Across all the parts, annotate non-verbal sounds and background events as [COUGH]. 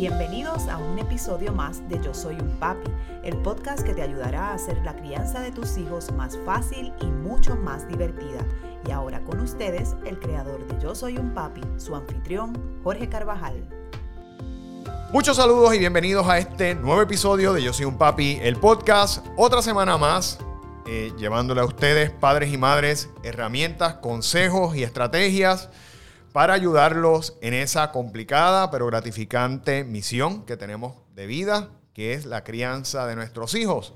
Bienvenidos a un episodio más de Yo Soy un Papi, el podcast que te ayudará a hacer la crianza de tus hijos más fácil y mucho más divertida. Y ahora con ustedes, el creador de Yo Soy un Papi, su anfitrión, Jorge Carvajal. Muchos saludos y bienvenidos a este nuevo episodio de Yo Soy un Papi, el podcast. Otra semana más, eh, llevándole a ustedes, padres y madres, herramientas, consejos y estrategias para ayudarlos en esa complicada pero gratificante misión que tenemos de vida, que es la crianza de nuestros hijos.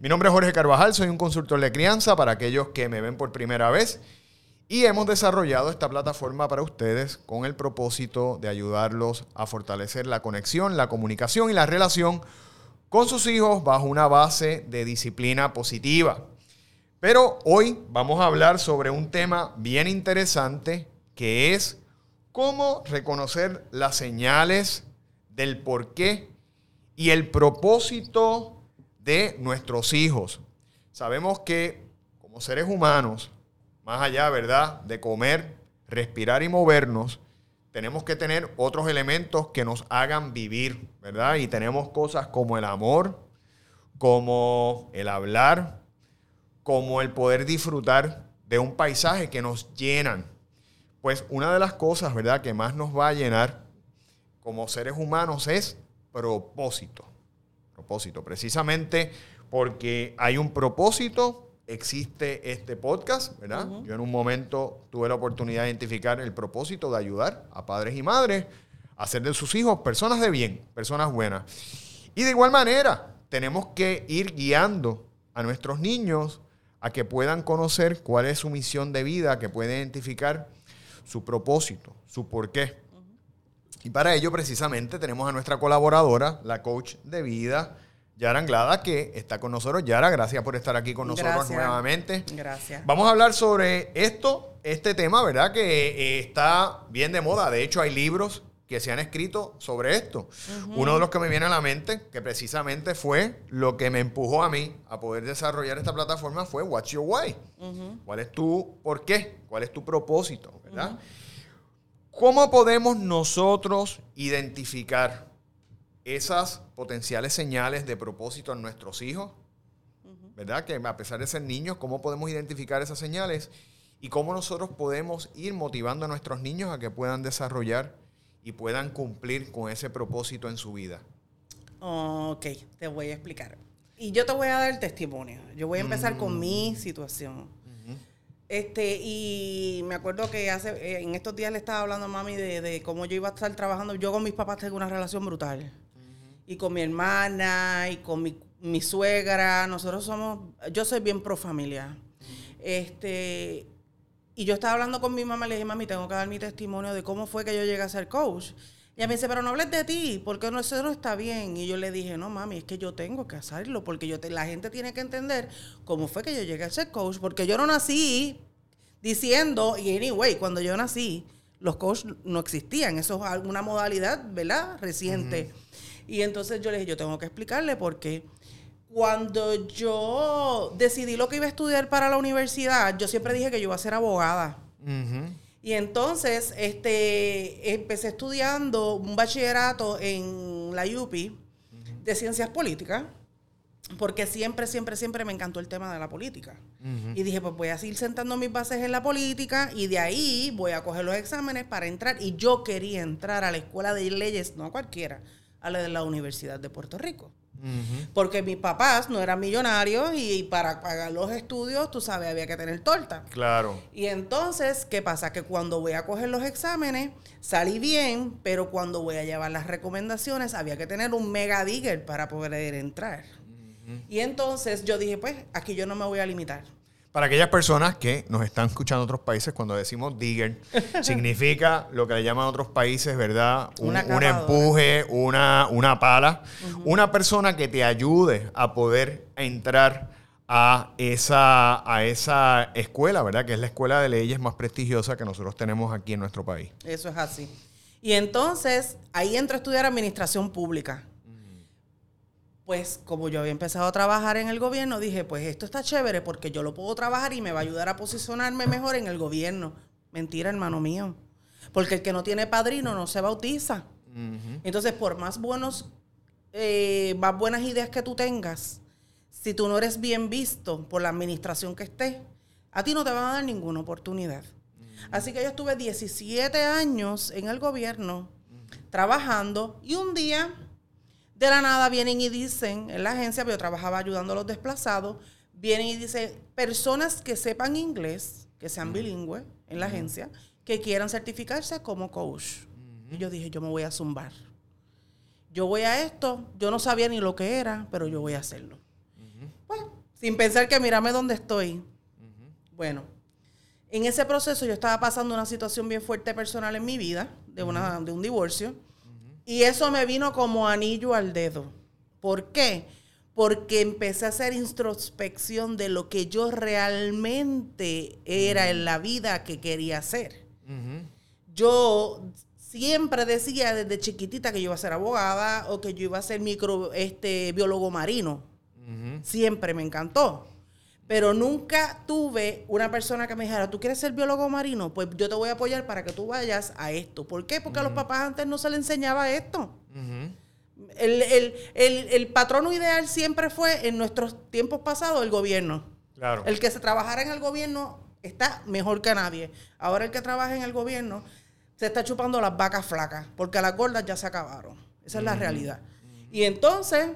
Mi nombre es Jorge Carvajal, soy un consultor de crianza para aquellos que me ven por primera vez y hemos desarrollado esta plataforma para ustedes con el propósito de ayudarlos a fortalecer la conexión, la comunicación y la relación con sus hijos bajo una base de disciplina positiva. Pero hoy vamos a hablar sobre un tema bien interesante que es cómo reconocer las señales del porqué y el propósito de nuestros hijos. Sabemos que como seres humanos, más allá, ¿verdad?, de comer, respirar y movernos, tenemos que tener otros elementos que nos hagan vivir, ¿verdad? Y tenemos cosas como el amor, como el hablar, como el poder disfrutar de un paisaje que nos llenan, pues una de las cosas, ¿verdad?, que más nos va a llenar como seres humanos es propósito. Propósito, precisamente porque hay un propósito, existe este podcast, ¿verdad? Yo en un momento tuve la oportunidad de identificar el propósito de ayudar a padres y madres a hacer de sus hijos personas de bien, personas buenas. Y de igual manera, tenemos que ir guiando a nuestros niños a que puedan conocer cuál es su misión de vida, que puedan identificar su propósito, su porqué. Y para ello precisamente tenemos a nuestra colaboradora, la coach de vida, Yara Anglada, que está con nosotros. Yara, gracias por estar aquí con nosotros nuevamente. Gracias. Vamos a hablar sobre esto, este tema, ¿verdad? Que eh, está bien de moda. De hecho, hay libros que se han escrito sobre esto. Uno de los que me viene a la mente, que precisamente fue lo que me empujó a mí a poder desarrollar esta plataforma, fue What's Your Why. ¿Cuál es tu por qué? ¿Cuál es tu propósito? ¿Verdad? ¿Cómo podemos nosotros identificar esas potenciales señales de propósito en nuestros hijos? ¿Verdad? Que a pesar de ser niños, ¿cómo podemos identificar esas señales? Y cómo nosotros podemos ir motivando a nuestros niños a que puedan desarrollar y puedan cumplir con ese propósito en su vida. Ok, te voy a explicar. Y yo te voy a dar el testimonio. Yo voy a empezar con mi mm. situación. Este, y me acuerdo que hace, eh, en estos días le estaba hablando a mami de, cómo yo iba a estar trabajando. Yo con mis papás tengo una relación brutal. Y con mi hermana, y con mi, mi, suegra. Nosotros somos, yo soy bien pro familia. Este, y yo estaba hablando con mi mamá, le dije, mami, tengo que dar mi testimonio de cómo fue que yo llegué a ser coach. Y ella me dice, pero no hables de ti, porque no, eso no está bien. Y yo le dije, no, mami, es que yo tengo que hacerlo, porque yo la gente tiene que entender cómo fue que yo llegué a ser coach, porque yo no nací diciendo, y anyway, cuando yo nací, los coaches no existían, eso es una modalidad, ¿verdad? Reciente. Y entonces yo le dije, yo tengo que explicarle por qué cuando yo decidí lo que iba a estudiar para la universidad, yo siempre dije que yo iba a ser abogada. Y entonces este, empecé estudiando un bachillerato en la UPI de ciencias políticas, porque siempre, siempre, siempre me encantó el tema de la política. Y dije, pues voy a seguir sentando mis bases en la política y de ahí voy a coger los exámenes para entrar. Y yo quería entrar a la escuela de leyes, no a cualquiera, a la de la Universidad de Puerto Rico. Porque mis papás no eran millonarios y para pagar los estudios, tú sabes, había que tener torta. Claro. Y entonces, ¿qué pasa? Que cuando voy a coger los exámenes, salí bien, pero cuando voy a llevar las recomendaciones, había que tener un mega digger para poder entrar. Y entonces yo dije, pues, aquí yo no me voy a limitar. Para aquellas personas que nos están escuchando en otros países, cuando decimos digger, [LAUGHS] significa lo que le llaman otros países, ¿verdad? Un, empuje, una, una pala. Una persona que te ayude a poder entrar a esa, a esa escuela, ¿verdad? Que es la escuela de leyes más prestigiosa que nosotros tenemos aquí en nuestro país. Eso es así. Y entonces ahí entro a estudiar administración pública pues como yo había empezado a trabajar en el gobierno, dije, pues esto está chévere porque yo lo puedo trabajar y me va a ayudar a posicionarme mejor en el gobierno. Mentira, hermano mío. Porque el que no tiene padrino no se bautiza. Entonces, por más buenos, eh, más buenas ideas que tú tengas, si tú no eres bien visto por la administración que esté, a ti no te van a dar ninguna oportunidad. Así que yo estuve 17 años en el gobierno trabajando y un día de la nada vienen y dicen en la agencia, yo trabajaba ayudando a los desplazados, vienen y dicen personas que sepan inglés, que sean bilingües en la agencia, que quieran certificarse como coach. Y yo dije, yo me voy a zumbar. Yo voy a esto, yo no sabía ni lo que era, pero yo voy a hacerlo. Pues, sin pensar que mírame dónde estoy. Bueno, en ese proceso yo estaba pasando una situación bien fuerte personal en mi vida, de, una, de un divorcio, y eso me vino como anillo al dedo. ¿Por qué? Porque empecé a hacer introspección de lo que yo realmente era en la vida que quería hacer. Yo siempre decía desde chiquitita que yo iba a ser abogada o que yo iba a ser micro, este, biólogo marino. Siempre me encantó. Pero nunca tuve una persona que me dijera, ¿tú quieres ser biólogo marino? Pues yo te voy a apoyar para que tú vayas a esto. ¿Por qué? Porque a los papás antes no se les enseñaba esto. el, patrono ideal siempre fue, en nuestros tiempos pasados, el gobierno. Claro. El que se trabajara en el gobierno está mejor que nadie. Ahora el que trabaja en el gobierno se está chupando las vacas flacas, porque las gordas ya se acabaron. Esa es la realidad. Y entonces,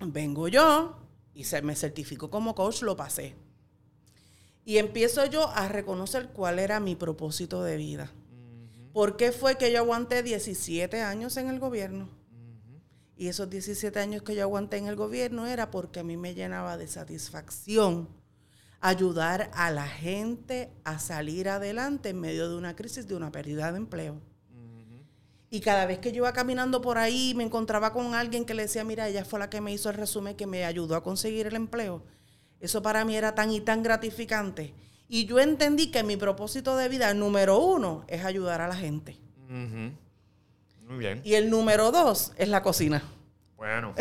vengo yo y se me certificó como coach, lo pasé. Y empiezo yo a reconocer cuál era mi propósito de vida. ¿Por qué fue que yo aguanté 17 años en el gobierno? Y esos 17 años que yo aguanté en el gobierno era porque a mí me llenaba de satisfacción ayudar a la gente a salir adelante en medio de una crisis, de una pérdida de empleo. Y cada vez que yo iba caminando por ahí, me encontraba con alguien que le decía, mira, ella fue la que me hizo el resumen, que me ayudó a conseguir el empleo. Eso para mí era tan y tan gratificante. Y yo entendí que mi propósito de vida, número uno, es ayudar a la gente. Muy bien. Y el número dos es la cocina. Bueno,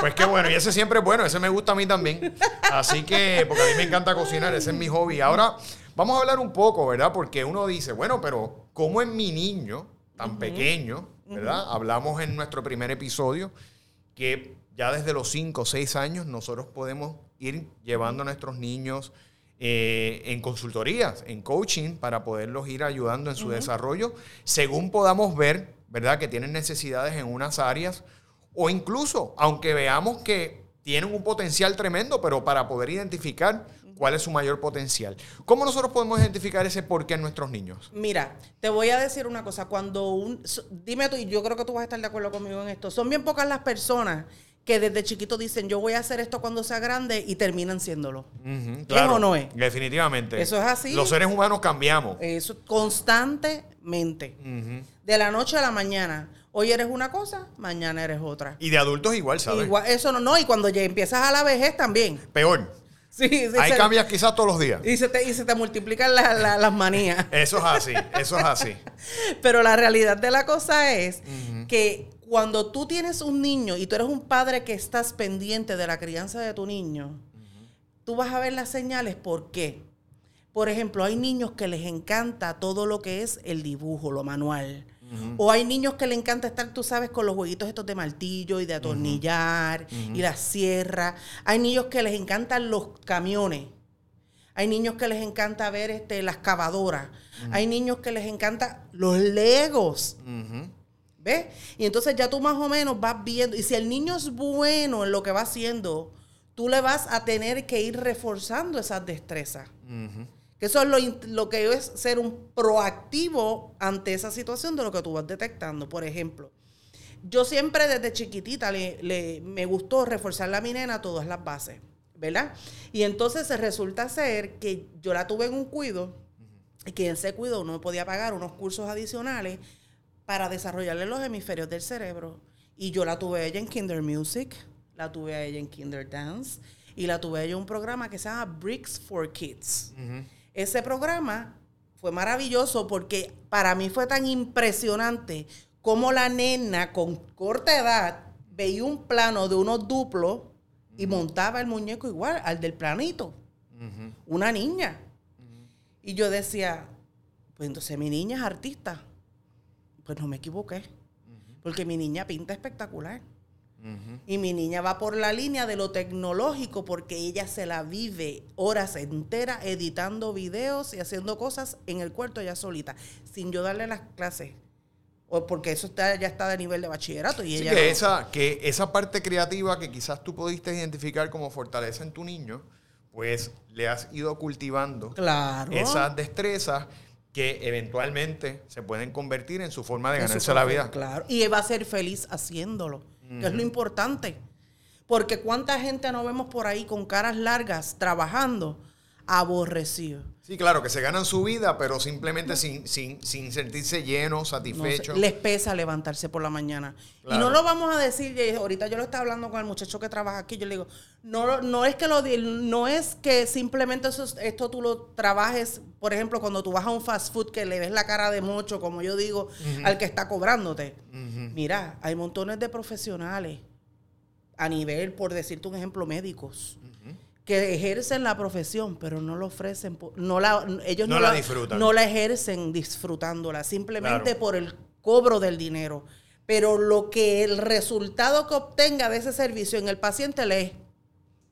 pues qué bueno. Y ese siempre es bueno, ese me gusta a mí también. Así que, porque a mí me encanta cocinar, ese es mi hobby. Ahora, vamos a hablar un poco, ¿verdad? Porque uno dice, bueno, pero ¿cómo es mi niño? Tan pequeño, ¿verdad? Hablamos en nuestro primer episodio que ya desde los 5 o 6 años nosotros podemos ir llevando a nuestros niños eh, en consultorías, en coaching, para poderlos ir ayudando en su desarrollo, según podamos ver, ¿verdad? Que tienen necesidades en unas áreas, o incluso, aunque veamos que tienen un potencial tremendo, pero para poder identificar cuál es su mayor potencial. ¿Cómo nosotros podemos identificar ese por qué en nuestros niños? Mira, te voy a decir una cosa. Cuando un. Dime tú, y yo creo que tú vas a estar de acuerdo conmigo en esto. Son bien pocas las personas que desde chiquito dicen yo voy a hacer esto cuando sea grande y terminan siéndolo. claro, o no es? Definitivamente. Eso es así. Los seres humanos cambiamos. Eso constantemente. De la noche a la mañana. Hoy eres una cosa, mañana eres otra. Y de adultos igual, ¿sabes? Igual, eso no, no. Y cuando ya empiezas a la vejez también. Peor. [LAUGHS] Sí, sí, Ahí cambias quizás todos los días. Y se te, y se te multiplican las manías. [LAUGHS] Eso es así, eso es así. [LAUGHS] Pero la realidad de la cosa es que cuando tú tienes un niño y tú eres un padre que estás pendiente de la crianza de tu niño, tú vas a ver las señales. ¿Por qué? Por ejemplo, hay niños que les encanta todo lo que es el dibujo, lo manual. O hay niños que le encanta estar, tú sabes, con los jueguitos estos de martillo y de atornillar y la sierra. Hay niños que les encantan los camiones. Hay niños que les encanta ver este, las cavadoras. Hay niños que les encanta los legos. ¿Ves? Y entonces ya tú más o menos vas viendo. Y si el niño es bueno en lo que va haciendo, tú le vas a tener que ir reforzando esas destrezas. Que eso es lo, lo, que es ser un proactivo ante esa situación de lo que tú vas detectando. Por ejemplo, yo siempre desde chiquitita le, me gustó reforzar a mi nena todas las bases, ¿verdad? Y entonces resulta ser que yo la tuve en un cuido y que en ese cuido uno podía pagar unos cursos adicionales para desarrollarle los hemisferios del cerebro. Y yo la tuve ella en Kinder Music, la tuve a ella en Kinder Dance y la tuve a ella en un programa que se llama Bricks for Kids. Ese programa fue maravilloso porque para mí fue tan impresionante como la nena con corta edad veía un plano de unos duplos y montaba el muñeco igual al del planito. Una niña. Y yo decía, pues entonces mi niña es artista. Pues no me equivoqué. Porque mi niña pinta espectacular. Y mi niña va por la línea de lo tecnológico porque ella se la vive horas enteras editando videos y haciendo cosas en el cuarto ella solita, sin yo darle las clases. O porque eso está, ya está de nivel de bachillerato. Y Sí, ella que, no. esa, que esa parte creativa que quizás tú pudiste identificar como fortaleza en tu niño, pues le has ido cultivando Claro. esas destrezas que eventualmente se pueden convertir en su forma de ganarse la vida. Claro. Y va a ser feliz haciéndolo, que es lo importante. Porque cuánta gente no vemos por ahí con caras largas trabajando aborrecido. Sí, claro, que se ganan su vida, pero simplemente sin, sin, sin sentirse llenos, No sé, satisfechos. les pesa levantarse por la mañana. Y no lo vamos a decir, ahorita yo lo estaba hablando con el muchacho que trabaja aquí, yo le digo, no, no es que lo no es que simplemente eso es- esto tú lo trabajes, por ejemplo, cuando tú vas a un fast food que le ves la cara de mocho, como yo digo, al que está cobrándote. Mira, hay montones de profesionales a nivel, por decirte un ejemplo, médicos. Que ejercen la profesión, pero no lo ofrecen, no la, ellos No no, la disfrutan. no la ejercen disfrutándola, simplemente Claro. por el cobro del dinero. Pero lo que el resultado que obtenga de ese servicio en el paciente le es,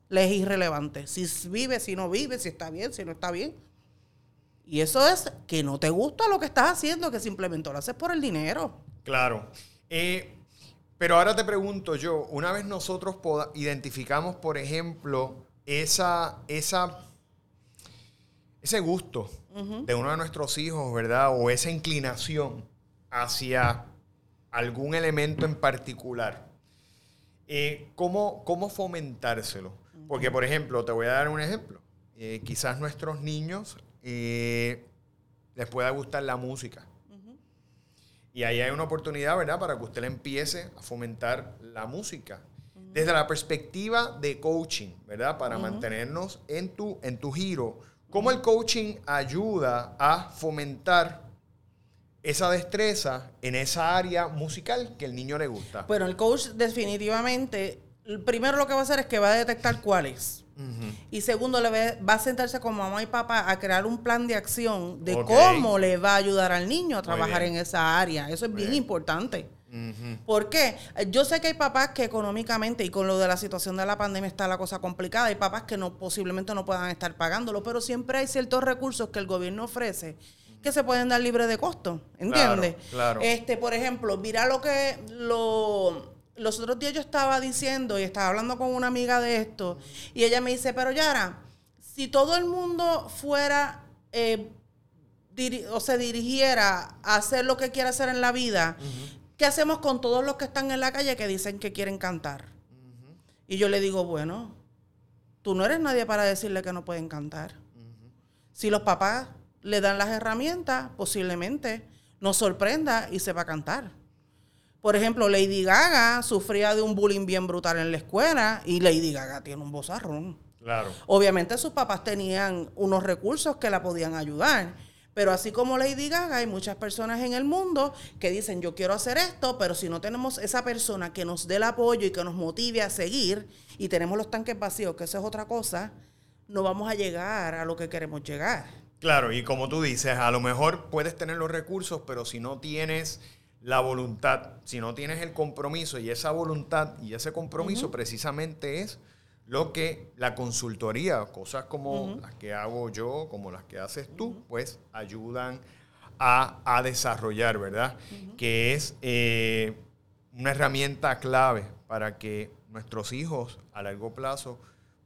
le es irrelevante. Si vive, si no vive, si está bien, si no está bien. Y eso es que no te gusta lo que estás haciendo, que simplemente lo haces por el dinero. Claro. Eh, pero ahora te pregunto yo, una vez nosotros identificamos, por ejemplo, esa, esa, ese gusto de uno de nuestros hijos, ¿verdad? O esa inclinación hacia algún elemento en particular, eh, ¿cómo, ¿cómo fomentárselo? Porque, por ejemplo, te voy a dar un ejemplo. Eh, quizás nuestros niños eh, les pueda gustar la música. Y ahí hay una oportunidad, ¿verdad?, para que usted le empiece a fomentar la música. Desde la perspectiva de coaching, ¿verdad? Para mantenernos en tu, en tu giro. ¿Cómo el coaching ayuda a fomentar esa destreza en esa área musical que el niño le gusta? Bueno, el coach definitivamente, primero lo que va a hacer es que va a detectar cuál es. Y segundo, le va a sentarse con mamá y papá a crear un plan de acción de cómo le va a ayudar al niño a trabajar en esa área. Eso es bien bien. importante. ¿Por qué? Yo sé que hay papás que económicamente y con lo de la situación de la pandemia está la cosa complicada. Hay papás que no posiblemente no puedan estar pagándolo, pero siempre hay ciertos recursos que el gobierno ofrece que se pueden dar libre de costo, ¿entiendes? Claro, claro. Este, por ejemplo, mira lo que lo los otros días yo estaba diciendo y estaba hablando con una amiga de esto y ella me dice, pero Yara, si todo el mundo fuera eh, o se dirigiera a hacer lo que quiere hacer en la vida, ¿qué hacemos con todos los que están en la calle que dicen que quieren cantar? Y yo le digo, bueno, tú no eres nadie para decirle que no pueden cantar. Si los papás le dan las herramientas, posiblemente nos sorprenda y sepa cantar. Por ejemplo, Lady Gaga sufría de un bullying bien brutal en la escuela y Lady Gaga tiene un bozarrón. Claro. Obviamente sus papás tenían unos recursos que la podían ayudar. Pero así como Lady Gaga, hay muchas personas en el mundo que dicen, yo quiero hacer esto, pero si no tenemos esa persona que nos dé el apoyo y que nos motive a seguir, y tenemos los tanques vacíos, que eso es otra cosa, no vamos a llegar a lo que queremos llegar. Claro, y como tú dices, a lo mejor puedes tener los recursos, pero si no tienes la voluntad, si no tienes el compromiso y esa voluntad y ese compromiso precisamente es lo que la consultoría, cosas como las que hago yo, como las que haces tú, pues ayudan a, a desarrollar, ¿verdad? Que es eh, una herramienta clave para que nuestros hijos a largo plazo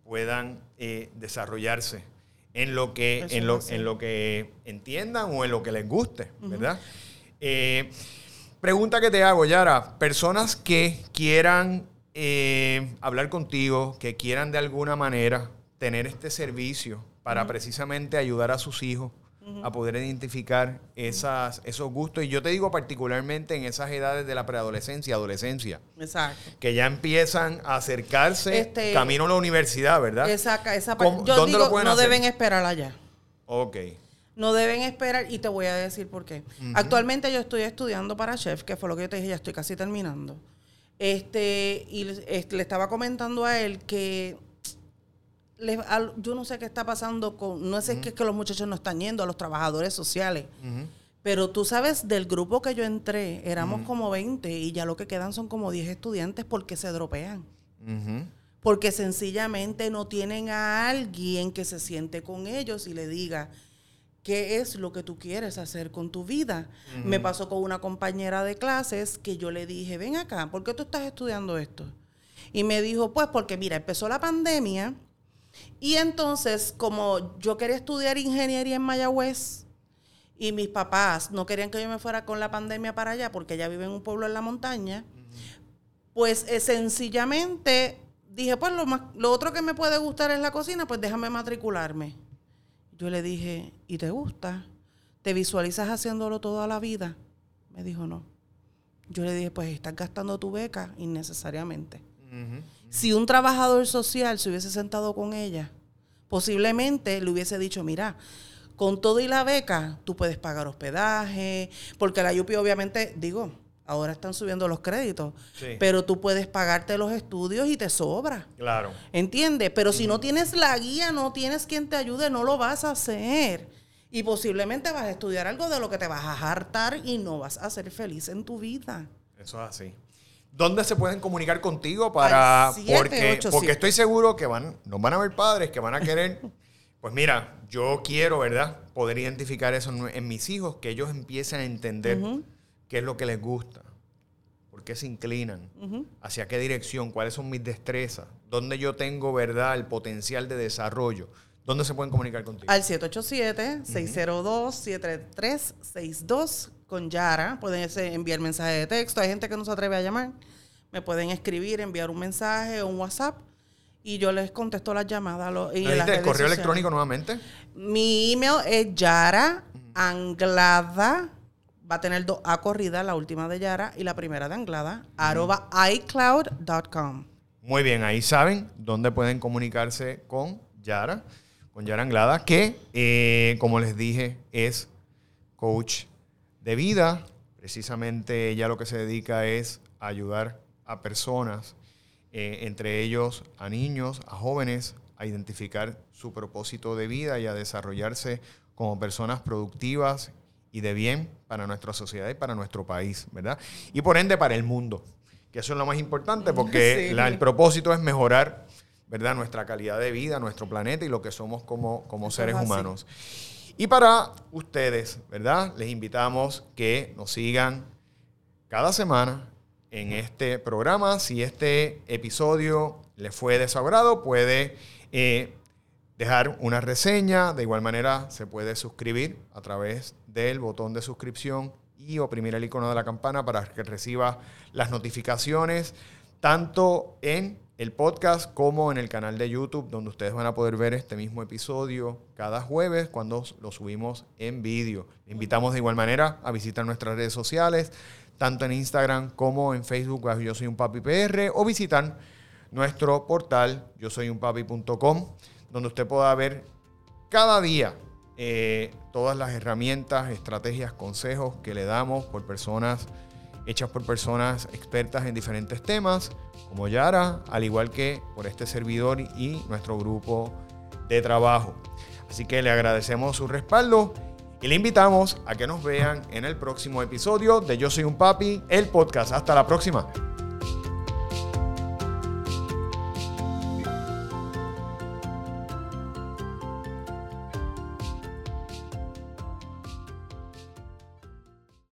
puedan eh, desarrollarse en lo que en lo, en lo que entiendan o en lo que les guste, ¿verdad? Eh, pregunta que te hago, Yara. Personas que quieran eh, hablar contigo, que quieran de alguna manera tener este servicio para precisamente ayudar a sus hijos a poder identificar esas, esos gustos. Y yo te digo particularmente en esas edades de la preadolescencia, adolescencia, Exacto. que ya empiezan a acercarse Este- camino a la universidad, ¿verdad? Esa, esa ¿Cómo- parte. Yo dónde lo digo, pueden no hacer? deben esperar allá. Ok. No deben esperar y te voy a decir por qué. Actualmente yo estoy estudiando para chef, que fue lo que yo te dije, ya estoy casi terminando. Este, y le- este, le estaba comentando a él que le- al- yo no sé qué está pasando con, no sé qué es que los muchachos no están yendo, a los trabajadores sociales. Pero tú sabes, del grupo que yo entré, éramos como 20 y ya lo que quedan son como 10 estudiantes porque se dropean. Porque sencillamente no tienen a alguien que se siente con ellos y le diga, ¿qué es lo que tú quieres hacer con tu vida? Me pasó con una compañera de clases que yo le dije, ven acá, ¿por qué tú estás estudiando esto? Y me dijo, pues porque mira, empezó la pandemia y entonces como yo quería estudiar ingeniería en Mayagüez y mis papás no querían que yo me fuera con la pandemia para allá porque ella vive en un pueblo en la montaña, pues eh, sencillamente dije, pues lo, más, lo otro que me puede gustar es la cocina, pues déjame matricularme. Yo le dije, ¿y te gusta? ¿Te visualizas haciéndolo toda la vida? Me dijo, no. Yo le dije, pues estás gastando tu beca innecesariamente. Si un trabajador social se hubiese sentado con ella, posiblemente le hubiese dicho, mira, con todo y la beca, tú puedes pagar hospedaje, porque la UPI obviamente, digo, ahora están subiendo los créditos, Sí. pero tú puedes pagarte los estudios y te sobra. Claro. ¿Entiendes? Pero si no tienes la guía, no tienes quien te ayude, no lo vas a hacer. Y posiblemente vas a estudiar algo de lo que te vas a hartar y no vas a ser feliz en tu vida. Eso es así. ¿Dónde se pueden comunicar contigo para Al porque 787. porque estoy seguro que van nos van a ver padres que van a querer pues mira, yo quiero, ¿verdad? Poder identificar eso en, en mis hijos que ellos empiecen a entender. Qué es lo que les gusta. ¿Por qué se inclinan? ¿Hacia qué dirección? ¿Cuáles son mis destrezas? ¿Dónde yo tengo, verdad, el potencial de desarrollo? ¿Dónde se pueden comunicar contigo? Al 787-602-7362 con Yara. Pueden ese- enviar mensaje de texto. Hay gente que no se atreve a llamar. Me pueden escribir, enviar un mensaje o un WhatsApp y yo les contesto las llamadas. lo- y ¿Me en las diste el correo electrónico nuevamente? Mi email es Yara Anglada. Va a tener dos A corrida, la última de Yara y la primera de Anglada. arroba iCloud.com. Muy bien, ahí saben dónde pueden comunicarse con Yara, con Yara Anglada, que, eh, como les dije, es coach de vida. Precisamente ella lo que se dedica es a ayudar a personas, eh, entre ellos a niños, a jóvenes, a identificar su propósito de vida y a desarrollarse como personas productivas y de bien para nuestra sociedad y para nuestro país, ¿verdad? Y por ende para el mundo, que eso es lo más importante [LAUGHS] porque Sí. la- el propósito es mejorar, ¿verdad? Nuestra calidad de vida, nuestro planeta y lo que somos como, como Eso seres humanos. Y para ustedes, ¿verdad? Les invitamos que nos sigan cada semana en este programa. Si este episodio les fue de su agrado, puede eh, dejar una reseña. De igual manera, se puede suscribir a través del botón de suscripción y oprimir el icono de la campana para que reciba las notificaciones tanto en el podcast como en el canal de YouTube, donde ustedes van a poder ver este mismo episodio cada jueves cuando lo subimos en vídeo. Invitamos de igual manera a visitar nuestras redes sociales, tanto en Instagram como en Facebook, yo soy un papi PR, o visitar nuestro portal yo soy un papi.com, donde usted pueda ver cada día eh, todas las herramientas, estrategias, consejos que le damos por personas hechas por personas expertas en diferentes temas, como Yara, al igual que por este servidor y nuestro grupo de trabajo. Así que le agradecemos su respaldo y le invitamos a que nos vean en el próximo episodio de Yo Soy un Papi, el podcast. Hasta la próxima.